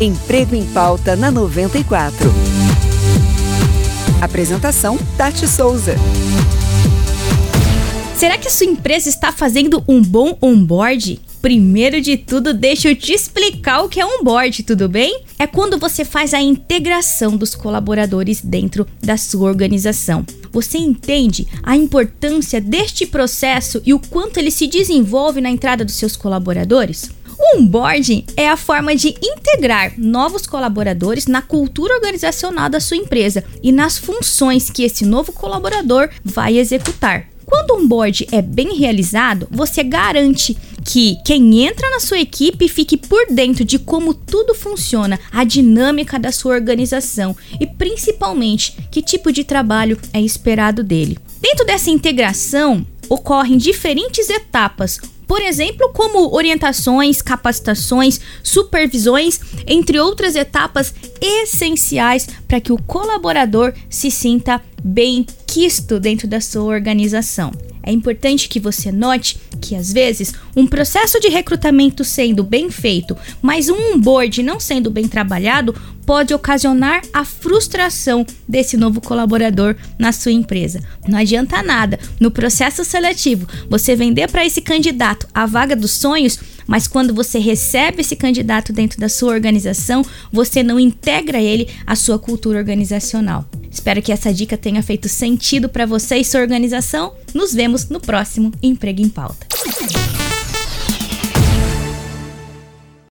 Emprego em Pauta na 94. Apresentação: Tati Souza. Será que sua empresa está fazendo um bom onboard? Primeiro de tudo, deixa eu te explicar o que é onboard, tudo bem? É quando você faz a integração dos colaboradores dentro da sua organização. Você entende a importância deste processo e o quanto ele se desenvolve na entrada dos seus colaboradores? O onboarding é a forma de integrar novos colaboradores na cultura organizacional da sua empresa e nas funções que esse novo colaborador vai executar. Quando um board é bem realizado, você garante que quem entra na sua equipe fique por dentro de como tudo funciona, a dinâmica da sua organização e principalmente que tipo de trabalho é esperado dele. Dentro dessa integração, ocorrem diferentes etapas, por exemplo, como orientações, capacitações, supervisões, entre outras etapas essenciais para que o colaborador se sinta bem quisto dentro da sua organização. É importante que você note que às vezes um processo de recrutamento sendo bem feito, mas um onboard não sendo bem trabalhado, pode ocasionar a frustração desse novo colaborador na sua empresa. Não adianta nada no processo seletivo você vender para esse candidato a vaga dos sonhos, mas quando você recebe esse candidato dentro da sua organização, você não integra ele à sua cultura organizacional. Espero que essa dica tenha feito sentido para você e sua organização. Nos vemos no próximo Emprego em Pauta.